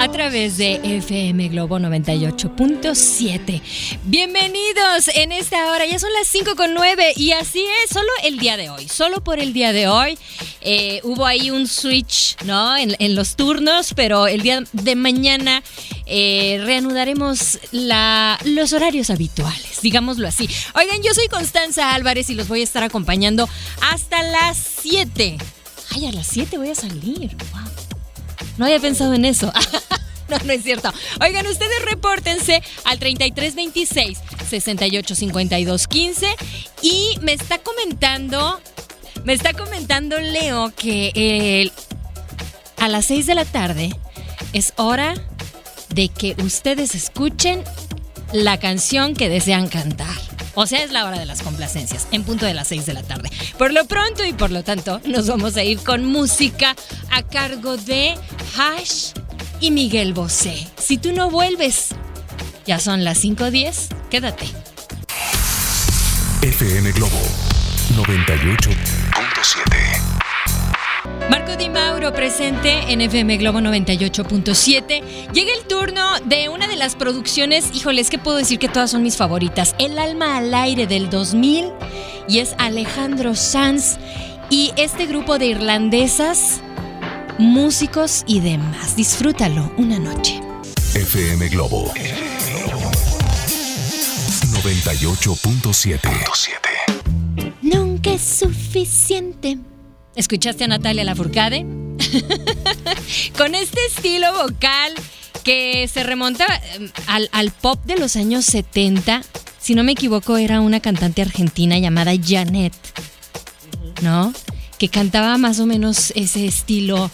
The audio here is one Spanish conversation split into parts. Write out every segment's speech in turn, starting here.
a través de FM Globo 98.7. Bienvenidos en esta hora, ya son las 5 con 9 y así es, solo el día de hoy, solo por el día de hoy. Eh, hubo ahí un switch, ¿no? En, los turnos, pero el día de mañana eh, reanudaremos la, los horarios habituales, digámoslo así. Oigan, yo soy Constanza Álvarez y los voy a estar acompañando hasta las 7. Ay, a las 7 voy a salir. Wow. No había pensado en eso. No, no es cierto. Oigan, ustedes repórtense al 3326 685215 y me está comentando, me está comentando Leo que a las 6 de la tarde es hora de que ustedes escuchen la canción que desean cantar. O sea, es la hora de las complacencias, en punto de las 6 de la tarde. Por lo pronto y por lo tanto, nos vamos a ir con música a cargo de Hash y Miguel Bosé. Si tú no vuelves, ya son las 5.10, quédate. FM Globo 98.7 Marco Di Mauro presente en FM Globo 98.7. Llega el turno de una de las producciones, híjoles, que puedo decir que todas son mis favoritas. El alma al aire del 2000 y es Alejandro Sanz y este grupo de irlandesas, músicos y demás. Disfrútalo una noche. FM Globo 98.7 Nunca es suficiente. ¿Escuchaste a Natalia Lafourcade? Con este estilo vocal que se remonta eh, al, al, pop de los años 70. Si no me equivoco, era una cantante argentina llamada Janet, ¿no? Que cantaba más o menos ese estilo.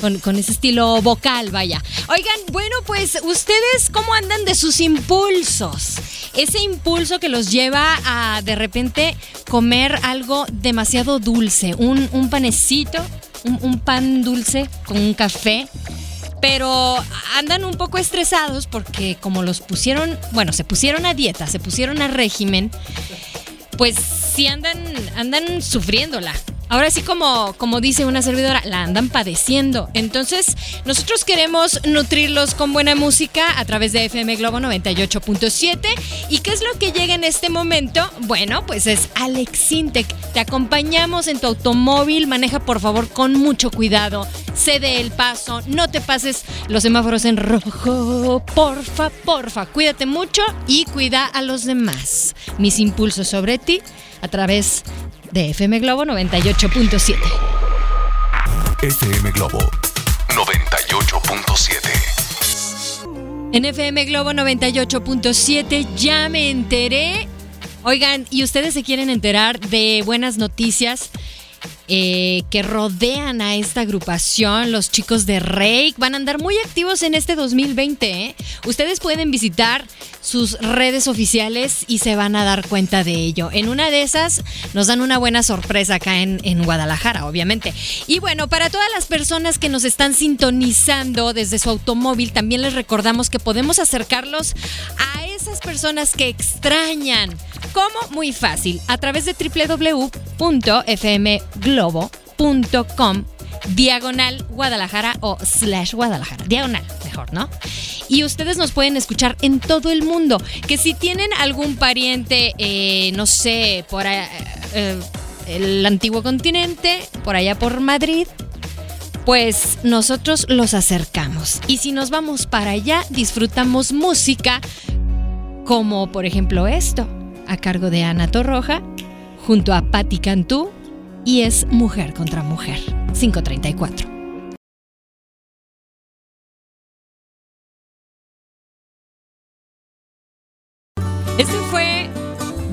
Con, ese estilo vocal, vaya. Oigan, bueno, pues ustedes cómo andan de sus impulsos. Ese impulso que los lleva a de repente comer algo demasiado dulce, un, un panecito, un, un pan dulce con un café pero andan un poco estresados porque como los pusieron, bueno, se pusieron a dieta, se pusieron a régimen, pues sí andan, andan sufriéndola. Ahora sí, como, como dice una servidora, la andan padeciendo. Entonces, nosotros queremos nutrirlos con buena música a través de FM Globo 98.7. ¿Y qué es lo que llega en este momento? Bueno, pues es Alex Sintec. Te acompañamos en tu automóvil. Maneja, por favor, con mucho cuidado. Cede el paso. No te pases los semáforos en rojo. Porfa, porfa. Cuídate mucho y cuida a los demás. Mis impulsos sobre ti a través de FM Globo 98.7. FM Globo 98.7. En FM Globo 98.7 ya me enteré. Oigan, ¿y ustedes se quieren enterar de buenas noticias? Eh, que rodean a esta agrupación, los chicos de Rake, van a andar muy activos en este 2020. ¿eh? Ustedes pueden visitar sus redes oficiales y se van a dar cuenta de ello. En una de esas nos dan una buena sorpresa acá en, en Guadalajara, obviamente. Y bueno, para todas las personas que nos están sintonizando desde su automóvil, también les recordamos que podemos acercarlos a esas personas que extrañan. ¿Cómo? Muy fácil, a través de www.fmglobo.com diagonal Guadalajara o slash Guadalajara. Diagonal, mejor, ¿no? Y ustedes nos pueden escuchar en todo el mundo. Que si tienen algún pariente, eh, no sé, por eh, el antiguo continente, por allá por Madrid, pues nosotros los acercamos. Y si nos vamos para allá, disfrutamos música como por ejemplo esto. A cargo de Ana Torroja, junto a Patti Cantú, y es Mujer contra Mujer, 534. Este fue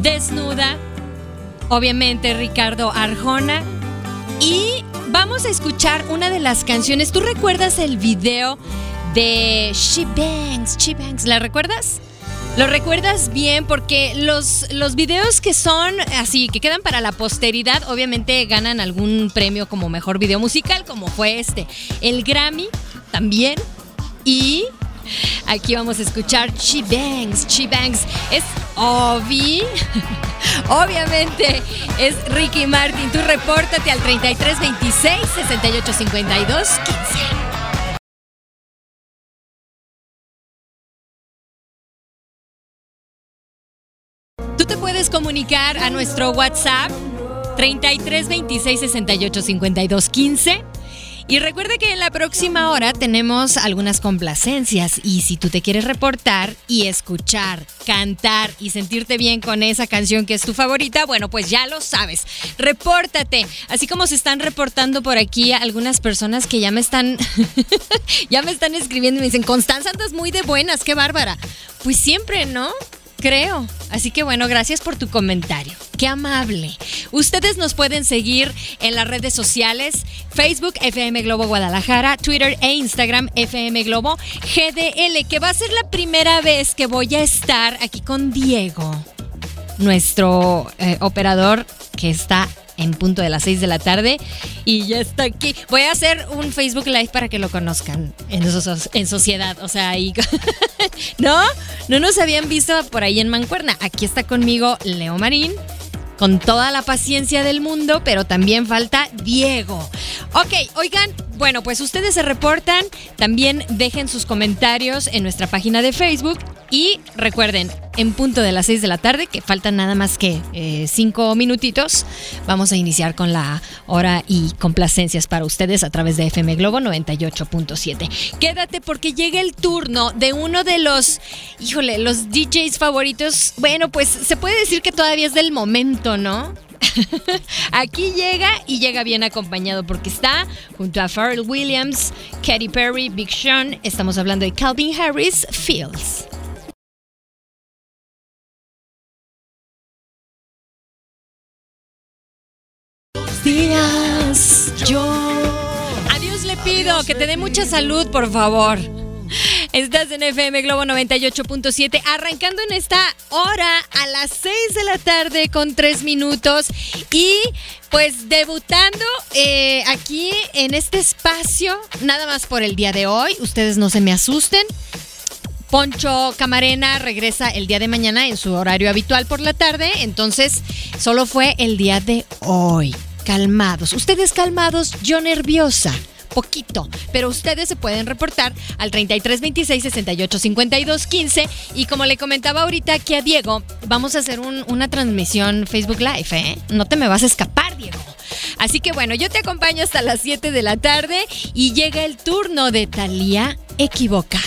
Desnuda, obviamente Ricardo Arjona, y vamos a escuchar una de las canciones. ¿Tú recuerdas el video de She Bangs? She Bangs, ¿la recuerdas? Lo recuerdas bien porque los, los videos que son así, que quedan para la posteridad, obviamente ganan algún premio como mejor video musical, como fue este. El Grammy también. Y aquí vamos a escuchar She Bangs. She Bangs es Obi. Obviamente es Ricky Martin. Tú repórtate al 3326 6852 15. Puedes comunicar a nuestro WhatsApp 33 26 68 52 15. Y recuerda que en la próxima hora tenemos algunas complacencias y si tú te quieres reportar y escuchar, cantar y sentirte bien con esa canción que es tu favorita, bueno, pues ya lo sabes. Repórtate, así como se están reportando por aquí algunas personas que ya me están ya me están escribiendo y me dicen, "Constanza, andas muy de buenas, qué bárbara." Pues siempre, ¿no? Creo. Así que bueno, gracias por tu comentario. Qué amable. Ustedes nos pueden seguir en las redes sociales, Facebook FM Globo Guadalajara, Twitter e Instagram FM Globo GDL, que va a ser la primera vez que voy a estar aquí con Diego, nuestro eh, operador que está en punto de las 6 de la tarde y ya está aquí. Voy a hacer un Facebook Live para que lo conozcan en, sociedad, o sea, ahí... ¿No? No nos habían visto por ahí en Mancuerna. Aquí está conmigo Leo Marín con toda la paciencia del mundo, pero también falta Diego. Ok, oigan, bueno, pues ustedes se reportan, también dejen sus comentarios en nuestra página de Facebook y recuerden, en punto de las 6 de la tarde, que faltan nada más que 5 eh, minutitos, vamos a iniciar con la hora y complacencias para ustedes a través de FM Globo 98.7. Quédate porque llega el turno de uno de los, híjole, los DJs favoritos. Bueno, pues se puede decir que todavía es del momento, ¿no? Aquí llega y llega bien acompañado porque está junto a Pharrell Williams, Katy Perry, Big Sean. Estamos hablando de Calvin Harris, Fields. Días yo. Adiós le pido que te dé mucha salud, por favor. Estás en FM Globo 98.7, arrancando en esta hora a las 6 de la tarde con 3 minutos y pues debutando eh, aquí en este espacio, nada más por el día de hoy, ustedes no se me asusten. Poncho Camarena regresa el día de mañana en su horario habitual por la tarde, entonces solo fue el día de hoy calmados. Ustedes calmados, yo nerviosa poquito, pero ustedes se pueden reportar al 33 26 68 52 15 y como le comentaba ahorita aquí a Diego, vamos a hacer una transmisión Facebook Live, ¿eh? No te me vas a escapar, Diego. Así que bueno, yo te acompaño hasta las 7 de la tarde y llega el turno de Talía equivocada.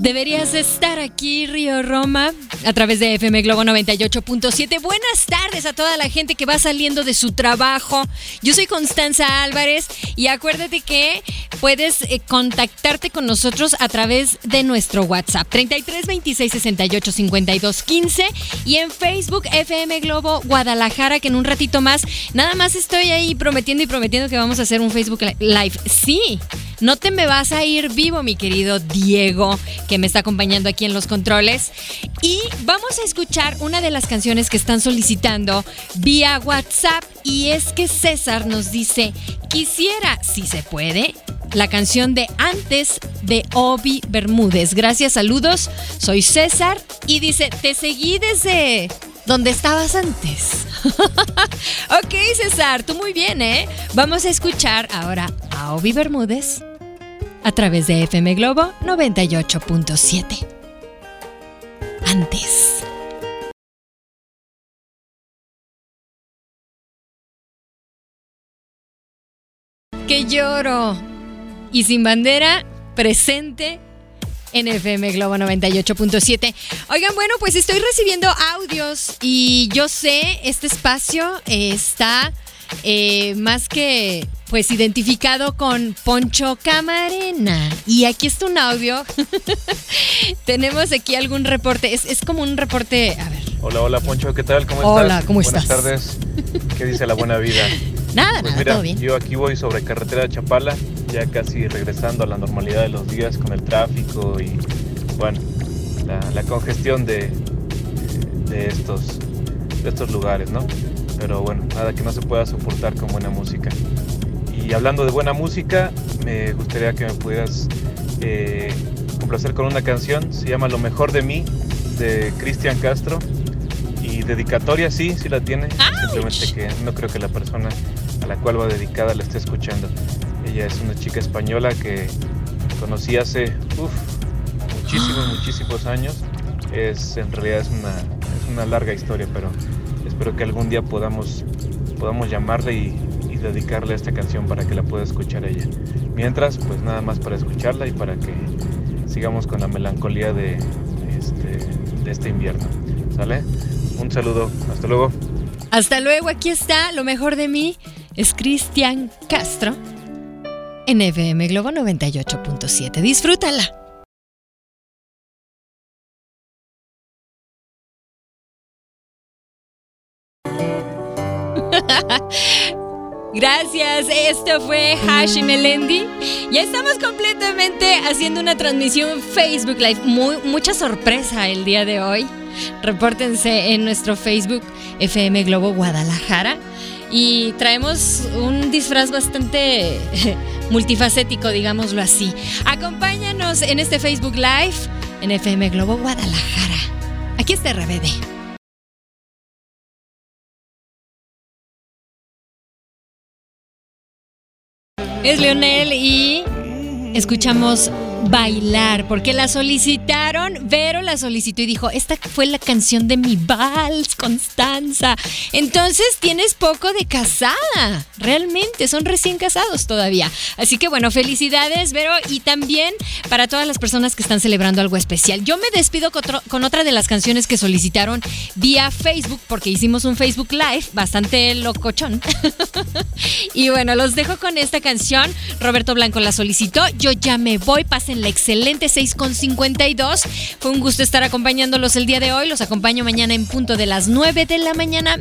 Deberías estar aquí, Río Roma, a través de FM Globo 98.7. Buenas tardes a toda la gente que va saliendo de su trabajo. Yo soy Constanza Álvarez y acuérdate que puedes eh, contactarte con nosotros a través de nuestro WhatsApp 33 26 68 52 15 y en Facebook FM Globo Guadalajara que en un ratito más nada más estoy ahí prometiendo y prometiendo que vamos a hacer un Facebook Live. Sí, no te me vas a ir vivo, mi querido Diego que me está acompañando aquí en los controles. Y vamos a escuchar una de las canciones que están solicitando vía WhatsApp. Y es que César nos dice, quisiera, si se puede, la canción de Antes de Obi Bermúdez. Gracias, saludos. Soy César y dice, te seguí desde donde estabas antes. ok, César, tú muy bien, ¿eh? Vamos a escuchar ahora a Obi Bermúdez a través de FM Globo 98.7. Antes. Que lloro y sin bandera presente en FM Globo 98.7. Oigan, bueno, pues estoy recibiendo audios y yo sé, este espacio está eh, más que pues identificado con Poncho Camarena. Y aquí está un audio. Tenemos aquí algún reporte. Es, es, como un reporte. A ver. Hola, hola Poncho, ¿qué tal? ¿Cómo estás? Hola, ¿cómo estás? Buenas tardes. ¿Qué dice la buena vida? Nada, pues nada, mira, todo bien. Yo aquí voy sobre carretera de Chapala, ya casi regresando a la normalidad de los días con el tráfico y, bueno, la, la congestión de, de, estos, de estos lugares, ¿no? Pero bueno, nada que no se pueda soportar con buena música. Y hablando de buena música, me gustaría que me pudieras eh, complacer con una canción, se llama Lo mejor de mí, de Cristian Castro. Y dedicatoria sí, sí la tiene, ¡Auch! simplemente que no creo que la persona a la cual va dedicada la esté escuchando. Ella es una chica española que conocí hace uf, muchísimos, muchísimos años. Es, en realidad es una, es una larga historia, pero espero que algún día podamos, podamos llamarle y, y, dedicarle esta canción para que la pueda escuchar ella. Mientras, pues nada más para escucharla y para que sigamos con la melancolía de este, este invierno. ¿Sale? Un saludo, hasta luego. Hasta luego, aquí está, lo mejor de mí es Cristian Castro en FM Globo 98.7. Disfrútala. Gracias, esto fue Hashi Melendi. Ya estamos completamente haciendo una transmisión Facebook Live. Muy, mucha sorpresa el día de hoy. Repórtense en nuestro Facebook FM Globo Guadalajara. Y traemos un disfraz bastante multifacético, digámoslo así. Acompáñanos en este Facebook Live en FM Globo Guadalajara. Aquí está RBD. Es Leonel y escuchamos bailar porque la solicitaron, Vero la solicitó y dijo, esta fue la canción de mi vals, Constanza. Entonces tienes poco de casada, realmente, son recién casados todavía. Así que bueno, felicidades, Vero, y también para todas las personas que están celebrando algo especial. Yo me despido con, otra de las canciones que solicitaron vía Facebook porque hicimos un Facebook Live bastante locochón. y bueno, los dejo con esta canción. Roberto Blanco la solicitó, yo ya me voy, en la excelente 6 con 52. Fue un gusto estar acompañándolos el día de hoy. Los acompaño mañana en punto de las 9 de la mañana.